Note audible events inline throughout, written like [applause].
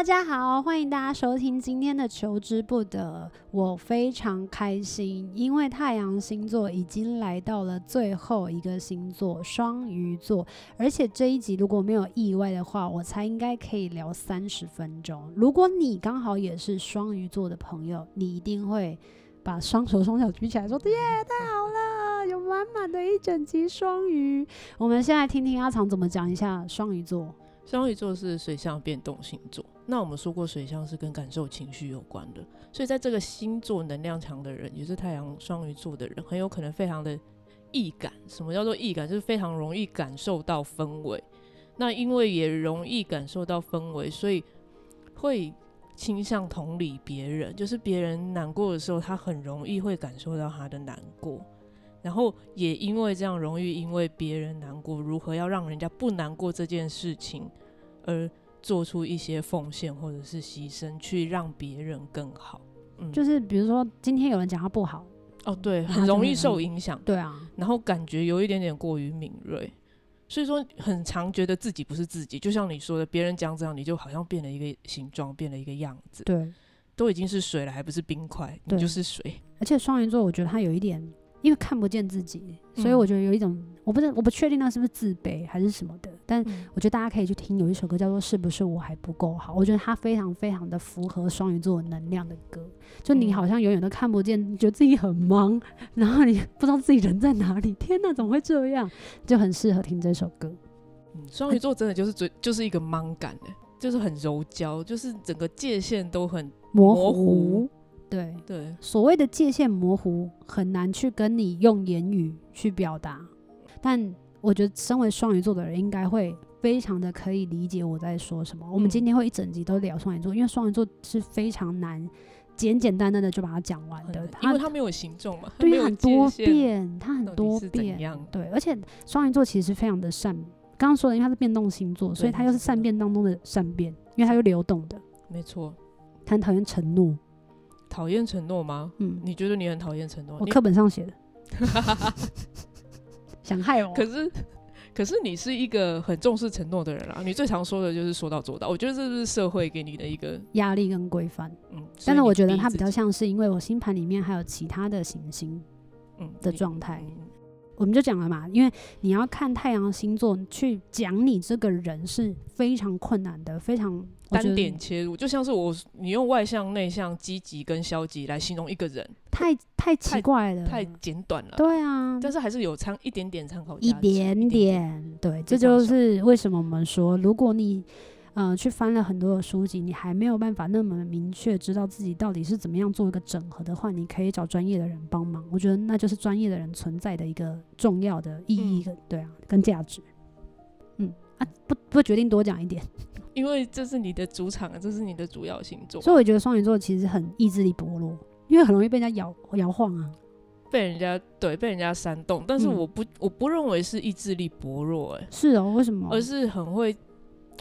大家好，欢迎大家收听今天的《求之不得》。我非常开心，因为太阳星座已经来到了最后一个星座——双鱼座。而且这一集如果没有意外的话，我猜应该可以聊三十分钟。如果你刚好也是双鱼座的朋友，你一定会把双手双脚举起来说：“耶，太好了，有满满的一整集双鱼。”我们先来听听阿长怎么讲一下双鱼座。双鱼座是水象变动星座，那我们说过水象是跟感受情绪有关的，所以在这个星座能量强的人，也是太阳双鱼座的人，很有可能非常的易感。什么叫做易感？就是非常容易感受到氛围。那因为也容易感受到氛围，所以会倾向同理别人，就是别人难过的时候，他很容易会感受到他的难过。然后也因为这样容易因为别人难过，如何要让人家不难过这件事情，而做出一些奉献或者是牺牲，去让别人更好。嗯，就是比如说今天有人讲他不好，哦，对，很容易受影响。对啊，然后感觉有一点点过于敏锐，所以说很常觉得自己不是自己。就像你说的，别人讲这样，你就好像变了一个形状，变了一个样子。对，都已经是水了，还不是冰块，你就是水。而且双鱼座，我觉得他有一点。因为看不见自己，所以我觉得有一种，嗯、我不是我不确定那是不是自卑还是什么的，但我觉得大家可以去听有一首歌叫做《是不是我还不够好》，我觉得它非常非常的符合双鱼座能量的歌。就你好像永远都看不见，觉得自己很忙，然后你不知道自己人在哪里，天哪，怎么会这样？就很适合听这首歌。嗯，双鱼座真的就是最就是一个忙感的，就是很柔焦，就是整个界限都很模糊。模糊对对，所谓的界限模糊，很难去跟你用言语去表达。但我觉得，身为双鱼座的人，应该会非常的可以理解我在说什么。嗯、我们今天会一整集都聊双鱼座，因为双鱼座是非常难简简单单的就把它讲完的，因为它没有形状嘛，对，很多变，它很多变，对，而且双鱼座其实非常的善，刚刚说的，因为它是变动星座，所以它又是善变当中的善变，因为它又流动的，没错，它很讨厌承诺。讨厌承诺吗？嗯，你觉得你很讨厌承诺？我课本上写的，[laughs] 想害我。可是，[laughs] 可是你是一个很重视承诺的人啊！你最常说的就是说到做到。我觉得这是社会给你的一个压力跟规范。嗯，但是我觉得它比较像是因为我星盘里面还有其他的行星，嗯的状态。我们就讲了嘛，因为你要看太阳星座去讲你这个人是非常困难的，非常单点切入，就像是我你用外向、内向、积极跟消极来形容一个人，太太奇怪了，太简短了。对啊，但是还是有参一点点参考一点点，对，这就是为什么我们说，如果你。呃，去翻了很多的书籍，你还没有办法那么明确知道自己到底是怎么样做一个整合的话，你可以找专业的人帮忙。我觉得那就是专业的人存在的一个重要的意义跟、嗯、对啊，跟价值。嗯啊，不不决定多讲一点，[laughs] 因为这是你的主场，这是你的主要星座，所以我觉得双鱼座其实很意志力薄弱，因为很容易被人家摇摇晃啊，被人家对被人家煽动。但是我不、嗯、我不认为是意志力薄弱、欸，哎，是哦，为什么？而是很会。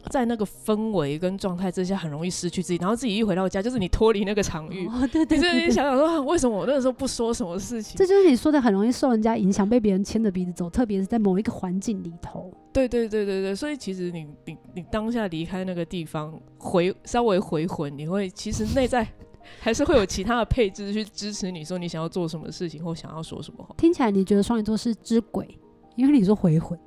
在那个氛围跟状态之下，很容易失去自己，然后自己一回到家，就是你脱离那个场域，哦、对对对就你想想说，为什么我那个时候不说什么事情？这就是你说的，很容易受人家影响，被别人牵着鼻子走，特别是在某一个环境里头。对对对对对，所以其实你你你当下离开那个地方，回稍微回魂，你会其实内在还是会有其他的配置去支持你说你想要做什么事情或想要说什么话。听起来你觉得双鱼座是只鬼，因为你说回魂。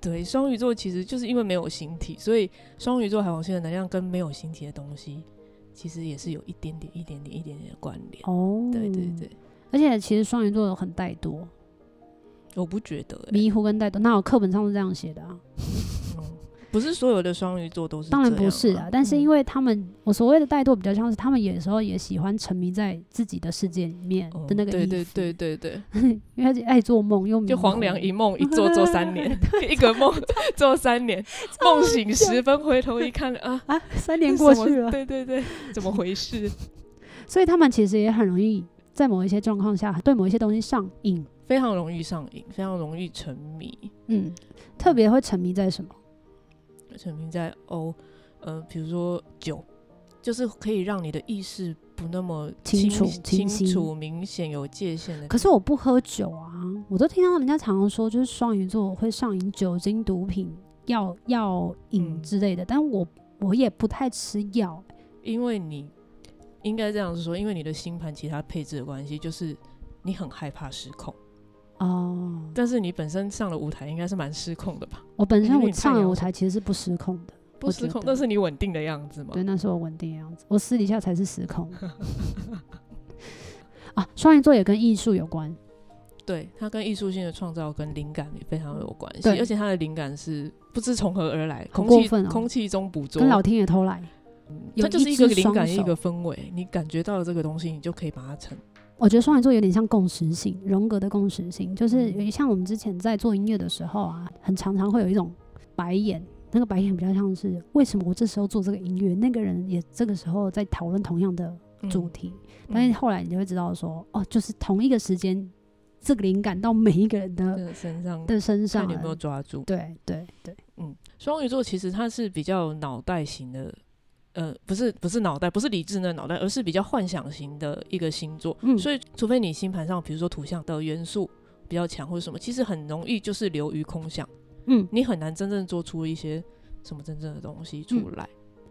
对，双鱼座其实就是因为没有形体，所以双鱼座海王星的能量跟没有形体的东西，其实也是有一点点、一点点、一点点的关联。哦，对对对，而且其实双鱼座很怠惰，我不觉得、欸、迷糊跟怠惰，那我课本上是这样写的啊。嗯，不是所有的双鱼座都是，当然不是啊。但是因为他们，嗯、我所谓的怠惰，比较像是他们有时候也喜欢沉迷在自己的世界里面的那个。对对对对对，因为他爱做梦，又就黄粱一梦一做做三年，[laughs] 一个梦做三年，[laughs] 梦醒时分回头一看啊 [laughs] 啊，三年过去了，对对对，怎么回事？所以他们其实也很容易在某一些状况下对某一些东西上瘾。非常容易上瘾，非常容易沉迷。嗯，特别会沉迷在什么？沉迷在哦，呃，比如说酒，就是可以让你的意识不那么清，清楚、清楚、明显、有界限的。可是我不喝酒啊，我都听到人家常常说，就是双鱼座会上瘾酒精、毒品、药药瘾之类的。嗯、但我我也不太吃药，因为你应该这样子说，因为你的星盘其他配置的关系，就是你很害怕失控。哦，但是你本身上了舞台应该是蛮失控的吧？我本身我上了舞台其实是不失控的，不失控，那是你稳定的样子吗？对，那是我稳定的样子。我私底下才是失控。[laughs] 啊，双鱼座也跟艺术有关，对，它跟艺术性的创造跟灵感也非常有关系，而且它的灵感是不知从何而来，空气、哦、空气中捕捉，跟老天爷偷来。它就是一个灵感，一个氛围，你感觉到了这个东西，你就可以把它成。我觉得双鱼座有点像共识性，荣格的共识性，就是像我们之前在做音乐的时候啊，很常常会有一种白眼，那个白眼比较像是为什么我这时候做这个音乐，那个人也这个时候在讨论同样的主题，嗯、但是后来你就会知道说，哦，就是同一个时间，这个灵感到每一个人的身上的身上，看你有没有抓住？对对对，嗯，双鱼座其实它是比较脑袋型的。呃，不是不是脑袋，不是理智的脑袋，而是比较幻想型的一个星座。嗯，所以除非你星盘上，比如说土象的元素比较强或者什么，其实很容易就是流于空想。嗯，你很难真正做出一些什么真正的东西出来。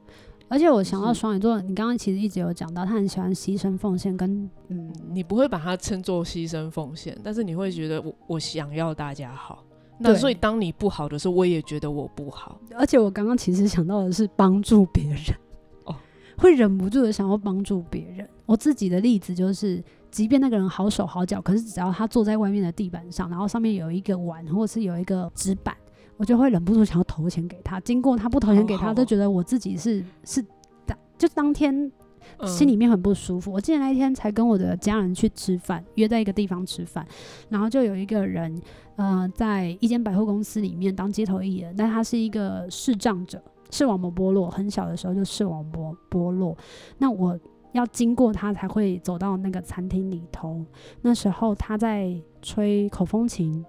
嗯、而且我想到双鱼座，你刚刚其实一直有讲到，他很喜欢牺牲奉献，跟嗯，你不会把它称作牺牲奉献，但是你会觉得我我想要大家好。那所以当你不好的时候，我也觉得我不好。而且我刚刚其实想到的是帮助别人。会忍不住的想要帮助别人。我自己的例子就是，即便那个人好手好脚，可是只要他坐在外面的地板上，然后上面有一个碗或者是有一个纸板，我就会忍不住想要投钱给他。经过他不投钱给他，都觉得我自己是是当就当天心里面很不舒服。我记得那一天才跟我的家人去吃饭，约在一个地方吃饭，然后就有一个人，呃，在一间百货公司里面当街头艺人，但他是一个视障者。视网膜剥落，很小的时候就视网膜剥落。那我要经过他才会走到那个餐厅里头。那时候他在吹口风琴，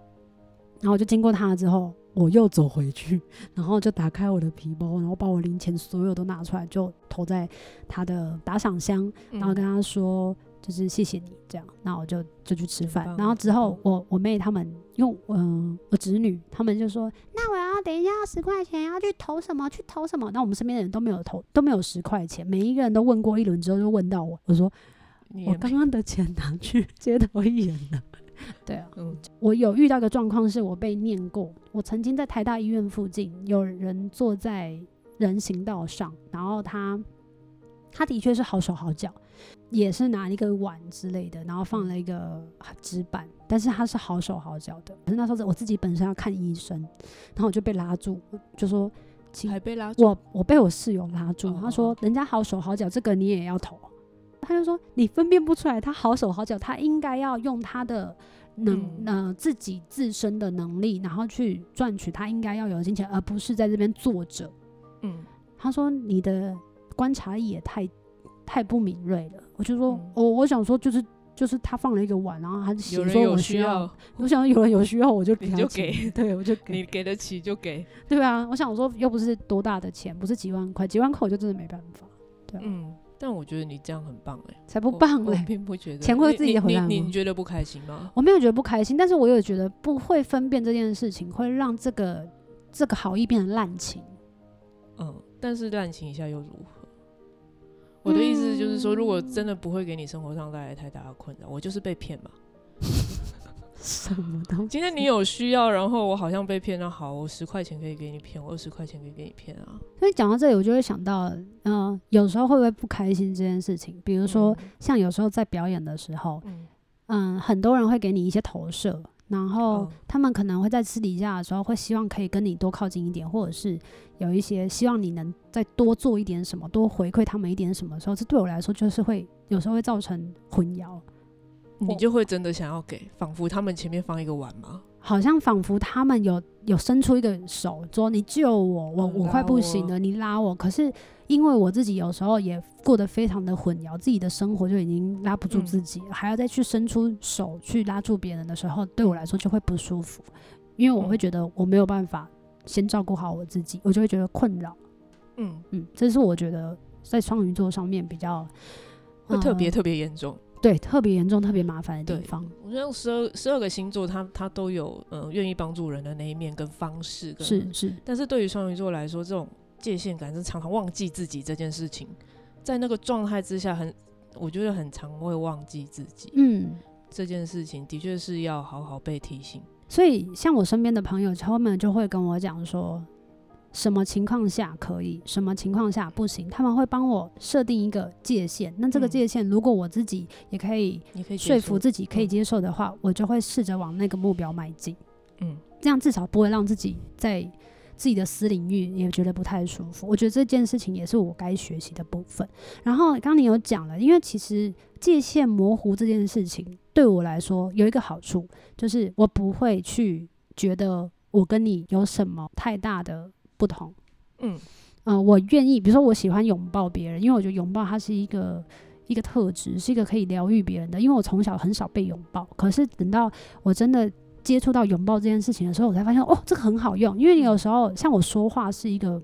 然后我就经过他了之后，我又走回去，[laughs] 然后就打开我的皮包，然后把我零钱所有都拿出来，就投在他的打赏箱，然后跟他说。嗯就是谢谢你这样，那我就就去吃饭。然后之后我我妹他们用嗯我侄女他们就说，等一下要十块钱要去投什么去投什么。那我们身边的人都没有投都没有十块钱，每一个人都问过一轮之后就问到我，我说我刚刚的钱拿去 [laughs] 街头艺人了。[laughs] 对啊，嗯，我有遇到一个状况是我被念过，我曾经在台大医院附近有人坐在人行道上，然后他他的确是好手好脚。也是拿一个碗之类的，然后放了一个纸板，但是他是好手好脚的。可是那时候我自己本身要看医生，然后我就被拉住，就说，还被拉住。我我被我室友拉住，他说人家好手好脚，这个你也要投。他就说你分辨不出来，他好手好脚，他应该要用他的能呃自己自身的能力，然后去赚取他应该要有的金钱，而不是在这边坐着。嗯，他说你的观察力也太。太不敏锐了，我就说，我、我想说，就是就是他放了一个碗，然后他写说我需要，我想有人有需要 [laughs] 我就给他，你就给，对我就给，你给得起就给，对啊，我想说又不是多大的钱，不是几万块，几万块我就真的没办法，对、啊，嗯，但我觉得你这样很棒哎、欸，才不棒嘞、欸，并不觉得钱会自己回来你，你觉得不开心吗？我没有觉得不开心，但是我有觉得不会分辨这件事情会让这个这个好意变成滥情，嗯，但是滥情一下又如何？我的意思就是说，如果真的不会给你生活上带来太大的困扰，我就是被骗嘛。[laughs] 什么东西？今天你有需要，然后我好像被骗，了好，我十块钱可以给你骗，我二十块钱可以给你骗啊。所以讲到这里，我就会想到，嗯、呃，有时候会不会不开心这件事情？比如说，像有时候在表演的时候，嗯、呃，很多人会给你一些投射，然后他们可能会在私底下的时候会希望可以跟你多靠近一点，或者是有一些希望你能再多做一点什么，多回馈他们一点什么时候，这对我来说就是会有时候会造成混淆。你就会真的想要给，仿佛他们前面放一个碗吗？好像仿佛他们有有伸出一个手，说你救我，我我快不行了，你拉我。可是因为我自己有时候也过得非常的混淆，自己的生活就已经拉不住自己，嗯、还要再去伸出手去拉住别人的时候，对我来说就会不舒服，因为我会觉得我没有办法先照顾好我自己，我就会觉得困扰。嗯嗯，这是我觉得在双鱼座上面比较会特别特别严重。对，特别严重、特别麻烦的地方。我觉得十二十二个星座它，它它都有呃愿意帮助人的那一面跟方式跟。是是。但是对于双鱼座来说，这种界限感是常常忘记自己这件事情，在那个状态之下很，很我觉得很常会忘记自己。嗯，这件事情的确是要好好被提醒。所以，像我身边的朋友，他们就会跟我讲说。什么情况下可以，什么情况下不行？他们会帮我设定一个界限。那这个界限，如果我自己也可以说服自己可以接受的话，我就会试着往那个目标迈进。嗯，这样至少不会让自己在自己的私领域也觉得不太舒服。我觉得这件事情也是我该学习的部分。然后刚刚你有讲了，因为其实界限模糊这件事情对我来说有一个好处，就是我不会去觉得我跟你有什么太大的。不同，嗯，呃，我愿意，比如说我喜欢拥抱别人，因为我觉得拥抱它是一个一个特质，是一个可以疗愈别人的。因为我从小很少被拥抱，可是等到我真的接触到拥抱这件事情的时候，我才发现哦，这个很好用。因为你有时候像我说话是一个，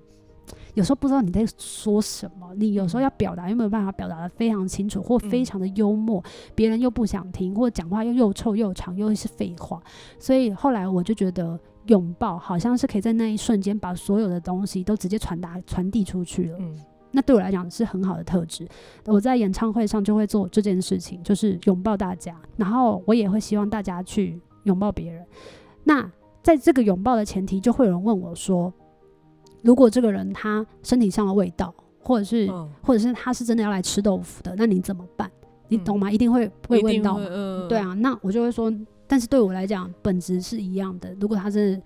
有时候不知道你在说什么，你有时候要表达又没有办法表达的非常清楚，或非常的幽默，别人又不想听，或者讲话又又臭又长又是废话，所以后来我就觉得。拥抱好像是可以在那一瞬间把所有的东西都直接传达传递出去了。嗯，那对我来讲是很好的特质。我在演唱会上就会做这件事情，就是拥抱大家，然后我也会希望大家去拥抱别人。那在这个拥抱的前提，就会有人问我说：如果这个人他身体上的味道，或者是、嗯、或者是他是真的要来吃豆腐的，那你怎么办？你懂吗？嗯、一定会会问到、呃。对啊，那我就会说。但是对我来讲，本质是一样的。如果他真的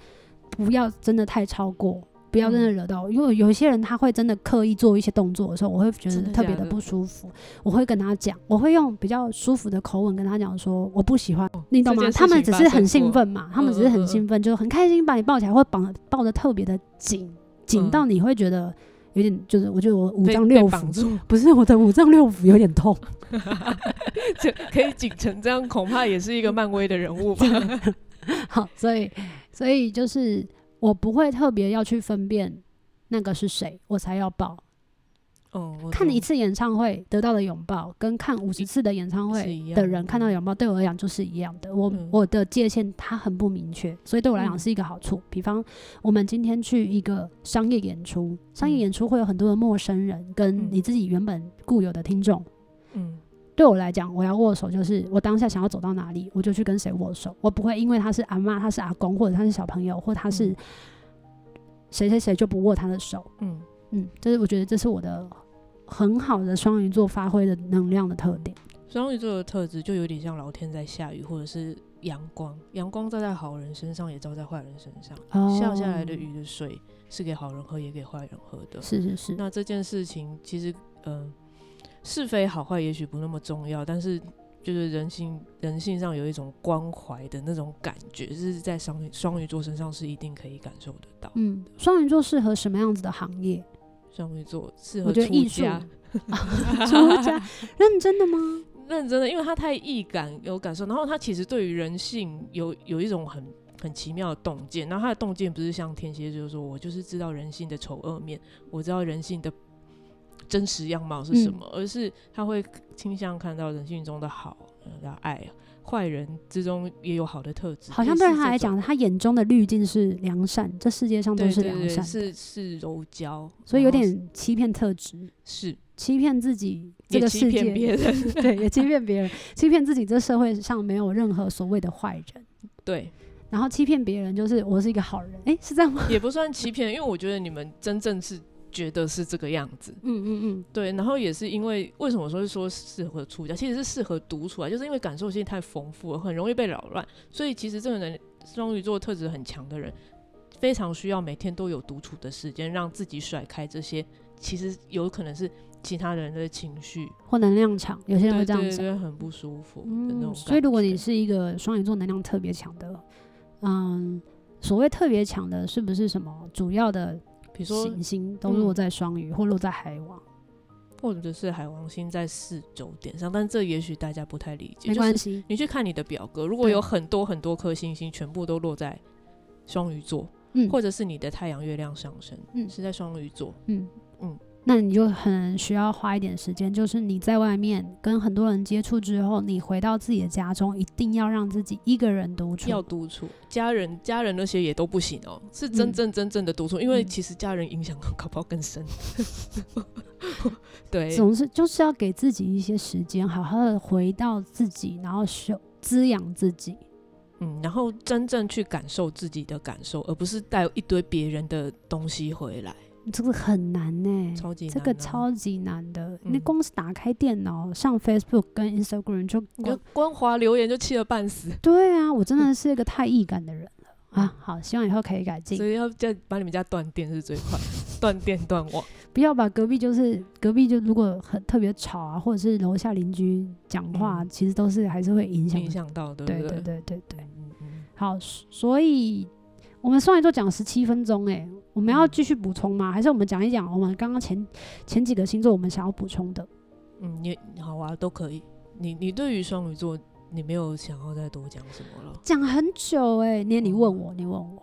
不要真的太超过，不要真的惹到因为有一些人他会真的刻意做一些动作的时候，我会觉得特别的不舒服。我会跟他讲，我会用比较舒服的口吻跟他讲说，我不喜欢，你懂吗？他们只是很兴奋嘛，他们只是很兴奋，就很开心把你抱起来，会绑抱得特别的紧，紧到你会觉得。有点就是，我觉得我五脏六腑不是我的五脏六腑有点痛，[laughs] 就可以紧成这样，恐怕也是一个漫威的人物吧。[laughs] 好，所以所以就是我不会特别要去分辨那个是谁，我才要抱。哦，看一次演唱会得到的拥抱，跟看五十次的演唱会的人看到拥抱，对我来讲就是一样的。我、嗯、我的界限它很不明确，所以对我来讲是一个好处、嗯。比方我们今天去一个商业演出，商业演出会有很多的陌生人，跟你自己原本固有的听众。嗯，对我来讲，我要握手，就是我当下想要走到哪里，我就去跟谁握手。我不会因为他是阿妈，他是阿公，或者他是小朋友，或他是谁谁谁就不握他的手。嗯。嗯，这是我觉得这是我的很好的双鱼座发挥的能量的特点。双鱼座的特质就有点像老天在下雨，或者是阳光，阳光照在好人身上，也照在坏人身上。哦。下下来的雨的水是给好人喝，也给坏人喝的。是是是。那这件事情其实，嗯、呃，是非好坏也许不那么重要，但是。就是人性，人性上有一种关怀的那种感觉，是在双双鱼座身上是一定可以感受得到。嗯，双鱼座适合什么样子的行业？双鱼座适合出家。[laughs] 出家？认真的吗？[laughs] 认真的，因为他太易感有感受，然后他其实对于人性有有一种很很奇妙的洞见，然后他的洞见不是像天蝎，就是说我就是知道人性的丑恶面，我知道人性的。真实样貌是什么？嗯、而是他会倾向看到人性中的好，的爱，坏人之中也有好的特质。好像对他来讲，他眼中的滤镜是良善，这世界上都是良善，对对对，是是柔焦，所以有点欺骗特质，是欺骗自己这个世界，也欺骗别人，[laughs] 对，也欺骗别人，欺骗自己。这社会上没有任何所谓的坏人，对。然后欺骗别人就是我是一个好人，哎、欸，是这样吗？也不算欺骗，因为我觉得你们真正是。觉得是这个样子。嗯嗯嗯，对。然后也是因为为什么说是说适合出家，其实是适合独处啊，就是因为感受性太丰富了，很容易被扰乱。所以其实这个人双鱼座特质很强的人，非常需要每天都有独处的时间，让自己甩开这些，其实有可能是其他人的情绪或能量场。有些人会这样子，很不舒服的那种、嗯。所以如果你是一个双鱼座能量特别强的，嗯，所谓特别强的，是不是什么主要的？比如说行星都落在双鱼、嗯，或落在海王，或者是海王星在四轴点上，但这也许大家不太理解。没关系、就是，你去看你的表格，如果有很多很多颗星星全部都落在双鱼座，嗯，或者是你的太阳、月亮上升，嗯，是在双鱼座，嗯嗯。那你就很需要花一点时间，就是你在外面跟很多人接触之后，你回到自己的家中，一定要让自己一个人独处。要独处，家人家人那些也都不行哦，是真正真正的独处、嗯，因为其实家人影响搞不好更深。[laughs] 对，总是就是要给自己一些时间，好好的回到自己，然后修滋养自己。嗯，然后真正去感受自己的感受，而不是带一堆别人的东西回来。这个很难呢、欸，超级难、啊、这个超级难的。那、嗯、光是打开电脑上 Facebook 跟 Instagram 就光光滑留言就气得半死。[laughs] 对啊，我真的是一个太易感的人了 [laughs] 啊！好，希望以后可以改进。所以要叫把你们家断电是最快，[laughs] 断电断网。不要把隔壁就是隔壁就如果很特别吵啊，或者是楼下邻居讲话、嗯，其实都是还是会影响影响到的。对对对对对对。好，所以。我们双鱼座讲十七分钟，哎，我们要继续补充吗？还是我们讲一讲我们刚刚前前几个星座我们想要补充的？嗯，你好啊，都可以。你你对于双鱼座，你没有想要再多讲什么了？讲很久哎，你你问我，你问我，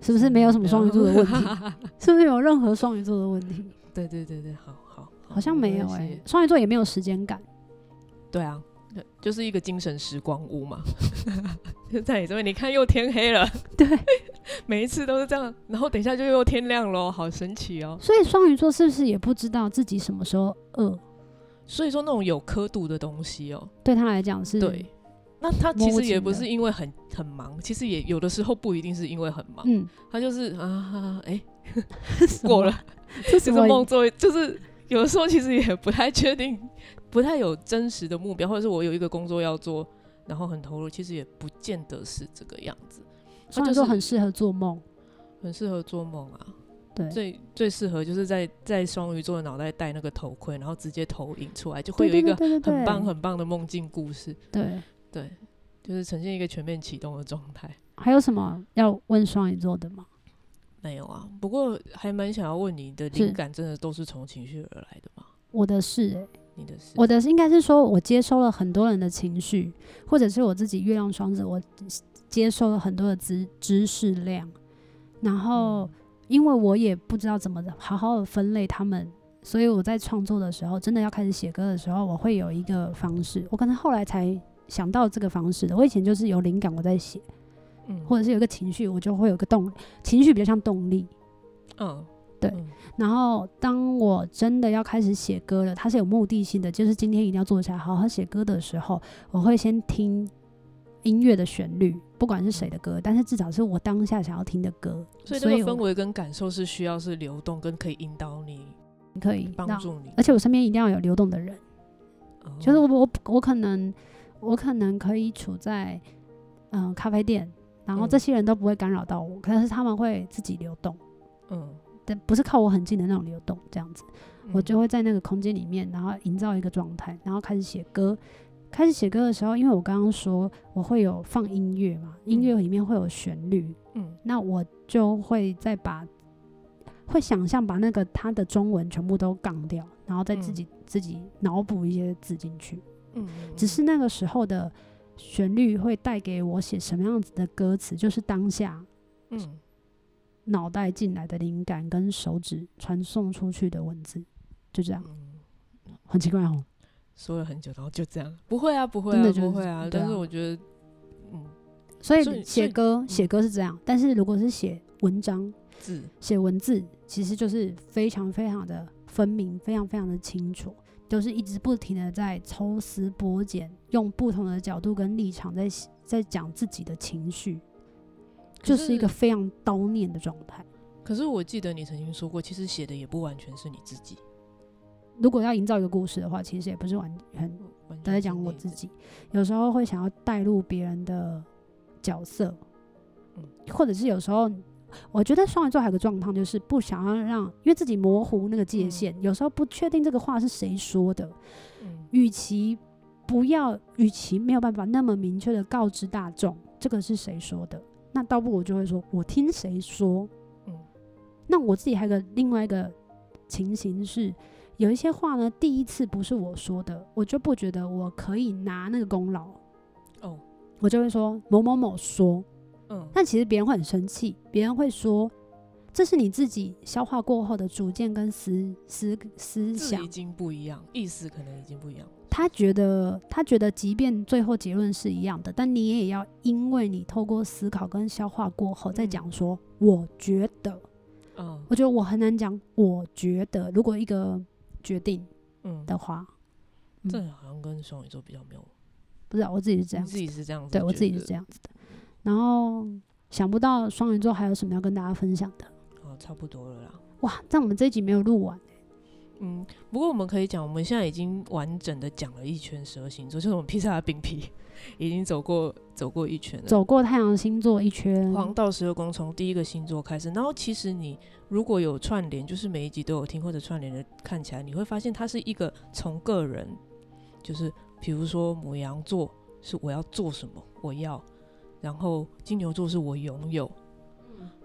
是不是没有什么双鱼座的问题？[laughs] [laughs] 是不是有任何双鱼座的问题？对对对对，好好，好，好像没有哎，双鱼座也没有时间感。对啊。就是一个精神时光屋嘛，[laughs] 就在你这边，你看又天黑了，对，[laughs] 每一次都是这样，然后等一下就又天亮了，好神奇哦。所以双鱼座是不是也不知道自己什么时候饿？所以说那种有刻度的东西哦，对他来讲是。对，那他其实也不是因为很很忙，其实也有的时候不一定是因为很忙，嗯，他就是啊，哎、[laughs] 欸，过了，这是梦做，就是有的时候其实也不太确定。不太有真实的目标，或者是我有一个工作要做，然后很投入，其实也不见得是这个样子。双鱼座很适合做梦，很适合做梦啊。对，最最适合就是在在双鱼座的脑袋戴那个头盔，然后直接投影出来，就会有一个很棒很棒的梦境故事。对对，就是呈现一个全面启动的状态。还有什么要问双鱼座的吗？没有啊，不过还蛮想要问你的灵感，真的都是从情绪而来的吗？我的是、欸。你的是我的应该是说，我接收了很多人的情绪，或者是我自己月亮双子，我接收了很多的知知识量，然后因为我也不知道怎么好好的分类他们，所以我在创作的时候，真的要开始写歌的时候，我会有一个方式，我可能后来才想到这个方式的。我以前就是有灵感我在写，嗯，或者是有个情绪，我就会有个动，情绪比较像动力，嗯。对，然后当我真的要开始写歌了，它是有目的性的，就是今天一定要坐下来好好写歌的时候，我会先听音乐的旋律，不管是谁的歌，但是至少是我当下想要听的歌。所以这个氛围跟感受是需要是流动，跟可以引导你，可以帮助你，而且我身边一定要有流动的人，哦、就是我我我可能我可能可以处在嗯、呃、咖啡店，然后这些人都不会干扰到我，可是他们会自己流动，嗯。但不是靠我很近的那种流动，这样子，嗯、我就会在那个空间里面，然后营造一个状态，然后开始写歌。开始写歌的时候，因为我刚刚说我会有放音乐嘛，音乐里面会有旋律，嗯，那我就会再把，会想象把那个它的中文全部都杠掉，然后再自己、嗯、自己脑补一些字进去，嗯，只是那个时候的旋律会带给我写什么样子的歌词，就是当下，嗯。脑袋进来的灵感跟手指传送出去的文字，就这样，嗯、很奇怪哦。说了很久，然后就这样，不会啊，不会啊，真的就不会啊。但是我觉得，嗯，所以写歌写歌是这样，嗯、但是如果是写文章字写文字，其实就是非常非常的分明，非常非常的清楚，就是一直不停的在抽丝剥茧，用不同的角度跟立场在在讲自己的情绪。就是一个非常叨念的状态。可是我记得你曾经说过，其实写的也不完全是你自己。如果要营造一个故事的话，其实也不是完全都在讲我自己。有时候会想要带入别人的角色，嗯，或者是有时候，我觉得双鱼座还有个状态，就是不想要让，因为自己模糊那个界限，有时候不确定这个话是谁说的。嗯，与其不要，与其没有办法那么明确的告知大众这个是谁说的，那倒不如我就会说，我听谁说。嗯，那我自己还有个另外一个情形是。有一些话呢，第一次不是我说的，我就不觉得我可以拿那个功劳。哦，我就会说某某某说，嗯，但其实别人会很生气，别人会说这是你自己消化过后的主见跟思思思想已经不一样，意思可能已经不一样。他觉得他觉得，即便最后结论是一样的，但你也要因为你透过思考跟消化过后再讲说，我觉得，嗯，我觉得我很难讲，我觉得如果一个。决定，嗯的话，嗯，这好像跟双鱼座比较没有，不知道我自己是这样，自己是这样子，对我自己是这样子的。然后想不到双鱼座还有什么要跟大家分享的，哦，差不多了啦。哇，但我们这一集没有录完。嗯，不过我们可以讲，我们现在已经完整的讲了一圈十二星座，[laughs] 就是我们披萨的饼皮 [laughs] 已经走过走过一圈了，走过太阳星座一圈，黄道十二宫从第一个星座开始。然后其实你如果有串联，就是每一集都有听或者串联的看起来，你会发现它是一个从个人，就是比如说母羊座是我要做什么，我要，然后金牛座是我拥有。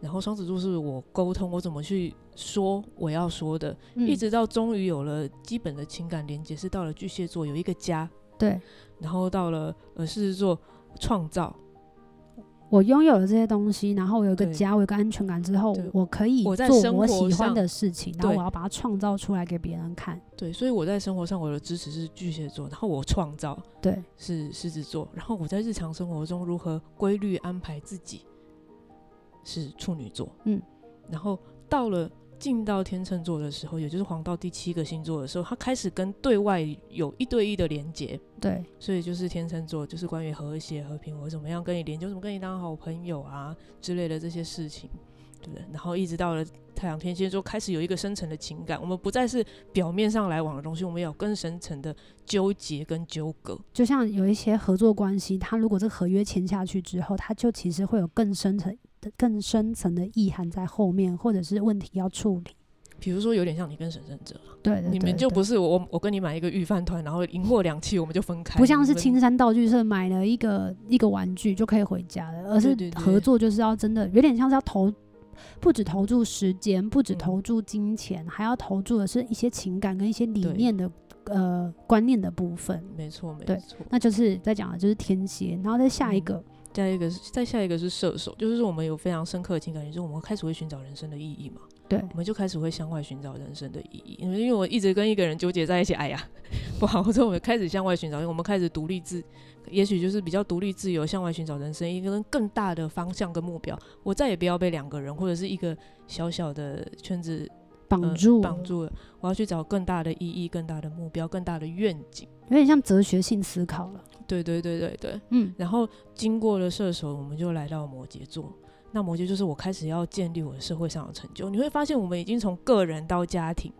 然后双子座是我沟通，我怎么去说我要说的，嗯、一直到终于有了基本的情感连接，是到了巨蟹座有一个家，对，然后到了呃狮子座创造，我拥有了这些东西，然后我有一个家，我有个安全感之后，我可以做我喜欢的事情，然后我要把它创造出来给别人看，对，所以我在生活上我的支持是巨蟹座，然后我创造对是狮子座，然后我在日常生活中如何规律安排自己。是处女座，嗯，然后到了进到天秤座的时候，也就是黄道第七个星座的时候，他开始跟对外有一对一的连接，对，所以就是天秤座，就是关于和谐和平，我怎么样跟你连接，我怎么跟你当好朋友啊之类的这些事情，对不对？然后一直到了太阳天蝎座，开始有一个深层的情感，我们不再是表面上来往的东西，我们有更深层的纠结跟纠葛。就像有一些合作关系，他如果这个合约签下去之后，他就其实会有更深层。更深层的意涵在后面，或者是问题要处理。比如说，有点像你跟神圣者，对，你们就不是我，我跟你买一个御饭团，然后赢货两期，我们就分开。不像是青山道具社买了一个一个玩具就可以回家了，而是合作就是要真的有点像是要投，不止投注时间，不止投注金钱，嗯，还要投注的是一些情感跟一些理念的呃观念的部分。没错，没错，那就是在讲的就是天蝎，然后再下一个。嗯下一个是，再下一个是射手，就是我们有非常深刻的情感，就是我们开始会寻找人生的意义嘛。对，我们就开始会向外寻找人生的意义。因为因为我一直跟一个人纠结在一起，哎呀，不好。之后我们开始向外寻找，因为我们开始独立自，也许就是比较独立自由，向外寻找人生一个更大的方向跟目标。我再也不要被两个人或者是一个小小的圈子绑住，绑住了。我要去找更大的意义、更大的目标、更大的愿景，有点像哲学性思考了。对对对对对，嗯，然后经过了射手，我们就来到摩羯座。那摩羯就是我开始要建立我的社会上的成就。你会发现，我们已经从个人到家庭，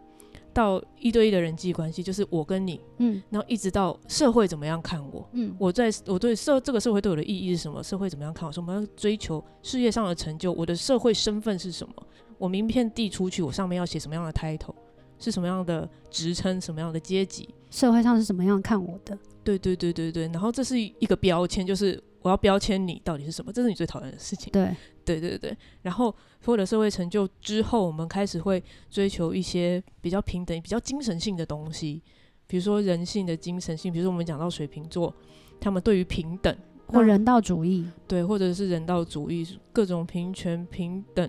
到一对一的人际关系，就是我跟你，嗯，然后一直到社会怎么样看我，嗯，我在我对社这个社会对我的意义是什么？社会怎么样看我？说我们要追求事业上的成就，我的社会身份是什么？我名片递出去，我上面要写什么样的 title？是什么样的职称？什么样的阶级？社会上是什么样看我的？对对对对对，然后这是一个标签，就是我要标签你到底是什么，这是你最讨厌的事情。对对对对，然后获得社会成就之后，我们开始会追求一些比较平等、比较精神性的东西，比如说人性的精神性，比如说我们讲到水瓶座，他们对于平等或人道主义，对，或者是人道主义，各种平权、平等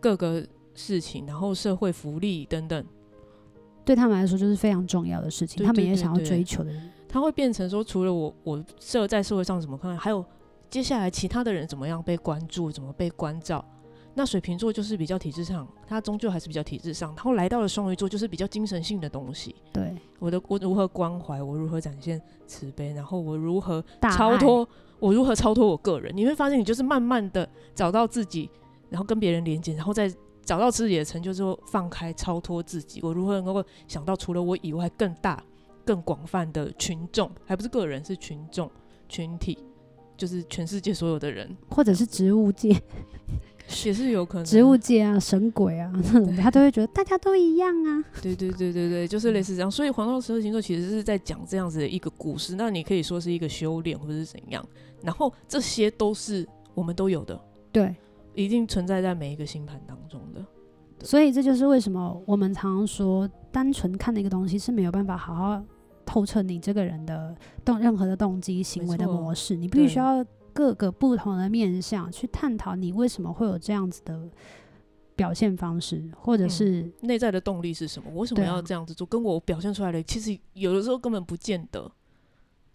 各个事情，然后社会福利等等，对他们来说就是非常重要的事情，对对对对，他们也想要追求的。他会变成说，除了我，我社在社会上怎么看，还有接下来其他的人怎么样被关注，怎么被关照。那水瓶座就是比较体制上，他终究还是比较体制上。然后来到了双鱼座，就是比较精神性的东西。对，我的我如何关怀，我如何展现慈悲，然后我如何超脱，我如何超脱我个人。你会发现，你就是慢慢的找到自己，然后跟别人连接，然后再找到自己的成就之后，放开、超脱自己，我如何能够想到除了我以外更大、更广泛的群众，还不是个人，是群众、群体，就是全世界所有的人，或者是植物界，[laughs] 也是有可能，[laughs] 植物界啊，神鬼啊，他都会觉得大家都一样啊。对对对对对，就是类似这样。所以黄道十二星座其实是在讲这样子的一个故事，那你可以说是一个修炼，或者是怎样。然后这些都是我们都有的，对。一定存在在每一个星盘当中的，所以这就是为什么我们常常说，单纯看那个东西是没有办法好好透彻你这个人的动任何的动机、行为的模式。你必须要各个不同的面向去探讨你为什么会有这样子的表现方式，或者是内、嗯、在的动力是什么？我为什么要这样子做？跟我表现出来的其实有的时候根本不见得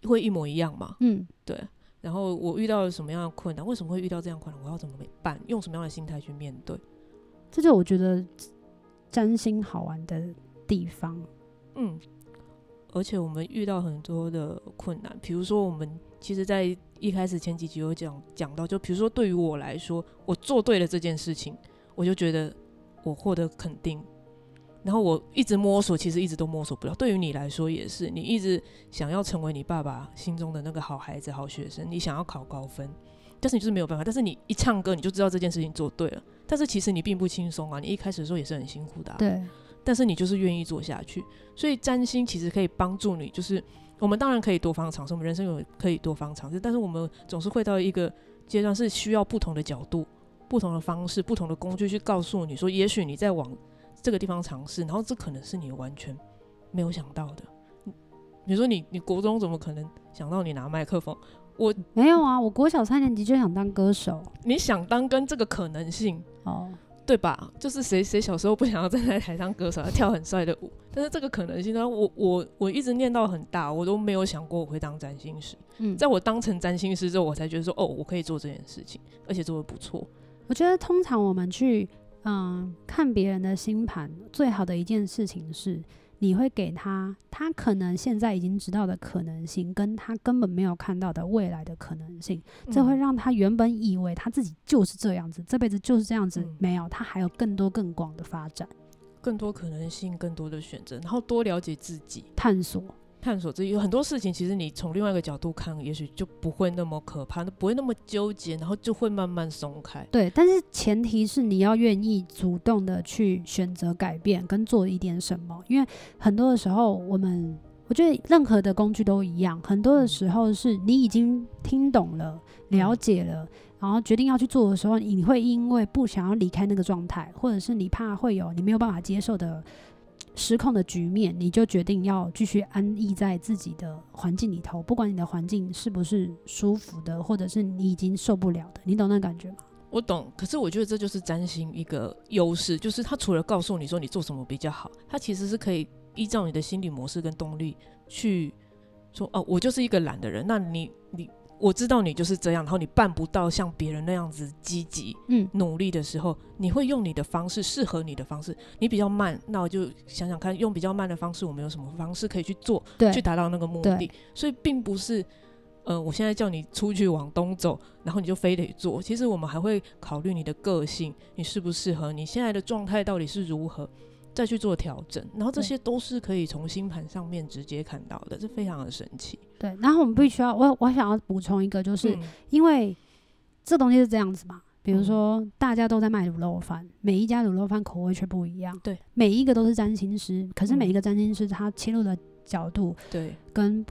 会一模一样嘛。嗯，对。然后我遇到了什么样的困难？为什么会遇到这样困难？我要怎么办？用什么样的心态去面对？这就我觉得占星好玩的地方。嗯，而且我们遇到很多的困难，比如说我们其实，在一开始前几集有讲讲到，就比如说对于我来说，我做对了这件事情，我就觉得我获得肯定。然后我一直摸索，其实一直都摸索不了。对于你来说也是，你一直想要成为你爸爸心中的那个好孩子、好学生，你想要考高分，但是你就是没有办法。但是你一唱歌，你就知道这件事情做对了。但是其实你并不轻松啊，你一开始的时候也是很辛苦的。对。但是你就是愿意做下去，所以占星其实可以帮助你。就是我们当然可以多方尝试，我们人生有可以多方尝试，但是我们总是会到一个阶段是需要不同的角度、不同的方式、不同的工具去告诉你说，也许你在往。这个地方尝试，然后这可能是你完全没有想到的。比如说你，你国中怎么可能想到你拿麦克风？我没有啊，我国小三年级就想当歌手。你想当跟这个可能性哦，对吧？就是谁谁小时候不想要站在台上歌手，要跳很帅的舞？但是这个可能性呢，我我我一直念到很大，我都没有想过我会当占星师。嗯，在我当成占星师之后，我才觉得说，哦，我可以做这件事情，而且做得不错。我觉得通常我们去。嗯，看别人的星盘，最好的一件事情是，你会给他他可能现在已经知道的可能性，跟他根本没有看到的未来的可能性。这会让他原本以为他自己就是这样子，这辈子就是这样子，没有，他还有更多更广的发展，更多可能性，更多的选择，然后多了解自己，探索。探索自己，有很多事情，其实你从另外一个角度看，也许就不会那么可怕，不会那么纠结，然后就会慢慢松开。对，但是前提是你要愿意主动的去选择改变跟做一点什么，因为很多的时候，我们我觉得任何的工具都一样，很多的时候是你已经听懂了、了解了，然后决定要去做的时候，你会因为不想要离开那个状态，或者是你怕会有你没有办法接受的。失控的局面，你就决定要继续安逸在自己的环境里头，不管你的环境是不是舒服的，或者是你已经受不了的，你懂那感觉吗？我懂，可是我觉得这就是占星一个优势，就是它除了告诉你说你做什么比较好，它其实是可以依照你的心理模式跟动力去说，哦，我就是一个懒的人，那你你。我知道你就是这样，然后你办不到像别人那样子积极、嗯，努力的时候，你会用你的方式，适合你的方式。你比较慢，那我就想想看，用比较慢的方式，我们有什么方式可以去做，对，去达到那个目的。所以并不是，呃，我现在叫你出去往东走，然后你就非得做。其实我们还会考虑你的个性，你适不适合，你现在的状态到底是如何。再去做调整，然后这些都是可以从星盘上面直接看到的，这非常的神奇。对，然后我们必须要，我我想要补充一个，就是、嗯、因为这东西是这样子嘛，比如说大家都在卖卤肉饭，每一家卤肉饭口味却不一样，对，每一个都是占星师，可是每一个占星师他切入的角度，对，跟。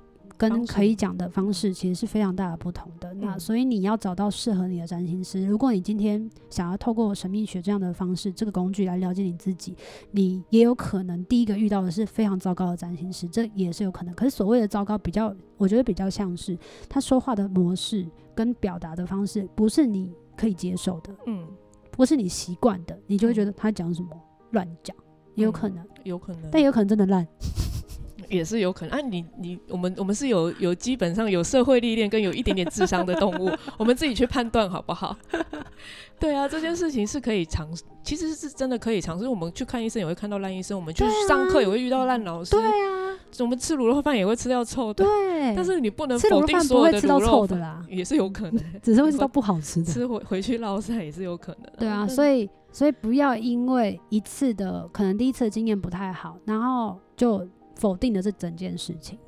跟可以讲的方式其实是非常大的不同的。那所以你要找到适合你的占星师。如果你今天想要透过神秘学这样的方式，这个工具来了解你自己，你也有可能第一个遇到的是非常糟糕的占星师，这也是有可能。可是所谓的糟糕，比较我觉得比较像是他说话的模式跟表达的方式不是你可以接受的，嗯，不是你习惯的，你就会觉得他讲什么乱讲，也有可能，有可能，但也有可能真的烂。也是有可能啊你，你你我们我们是有有基本上有社会历练跟有一点点智商的动物，[laughs] 我们自己去判断好不好？[laughs] 对啊，这件事情是可以尝试，其实是真的可以尝试。我们去看医生也会看到烂医生，我们去上课也会遇到烂老师。对啊，我们吃卤肉饭也会吃到臭的。对，但是你不能吃卤肉饭不会吃到臭的啦，也是有可能，[laughs] 只是会吃到不好吃的。吃回回去捞菜也是有可能。对啊，所以所以不要因为一次的可能第一次的经验不太好，然后就否定的是整件事情。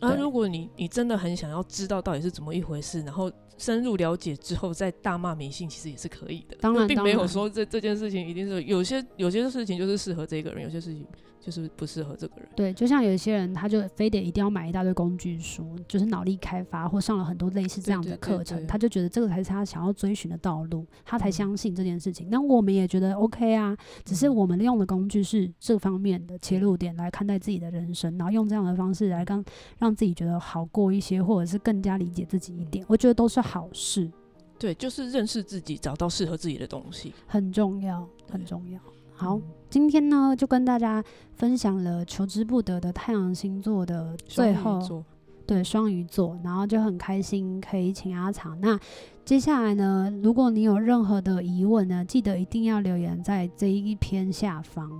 嗯，而、啊、如果你你真的很想要知道到底是怎么一回事，然后。深入了解之后再大骂迷信，其实也是可以的。当然，并没有说这这件事情一定是有些有些事情就是适合这个人，有些事情就是不适合这个人。对，就像有些人他就非得一定要买一大堆工具书，就是脑力开发或上了很多类似这样的课程，他就觉得这个才是他想要追寻的道路，他才相信这件事情。那、嗯、我们也觉得 OK 啊，只是我们用的工具是这方面的切入点来看待自己的人生，然后用这样的方式来让让自己觉得好过一些，或者是更加理解自己一点。我觉得都是。好事，对，就是认识自己，找到适合自己的东西，很重要，很重要。好，嗯、今天呢，就跟大家分享了求之不得的太阳星座的最后，对，双鱼座，然后就很开心可以请阿长。那接下来呢，如果你有任何的疑问呢，记得一定要留言在这一篇下方。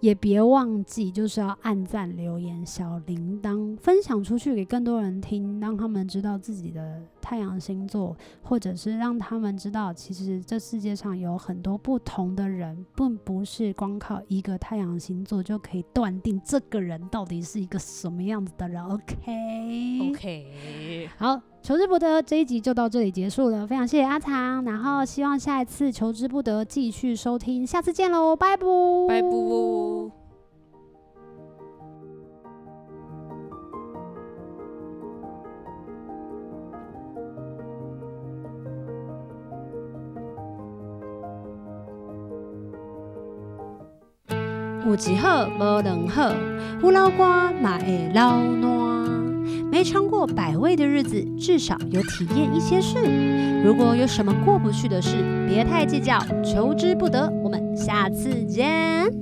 也别忘记，就是要按赞、留言、小铃铛，分享出去给更多人听，让他们知道自己的太阳星座，或者是让他们知道，其实这世界上有很多不同的人，并不是光靠一个太阳星座就可以断定这个人到底是一个什么样子的人。OK，OK，[laughs] 好。求之不得这一集就到这里结束了，非常谢谢阿长，然后希望下一次求之不得继续收听，下次见喽，拜拜，拜拜。一好无两好，有老瓜嘛会老烂。没尝过百味的日子，至少有体验一些事。如果有什么过不去的事，别太计较，求之不得。我们下次见。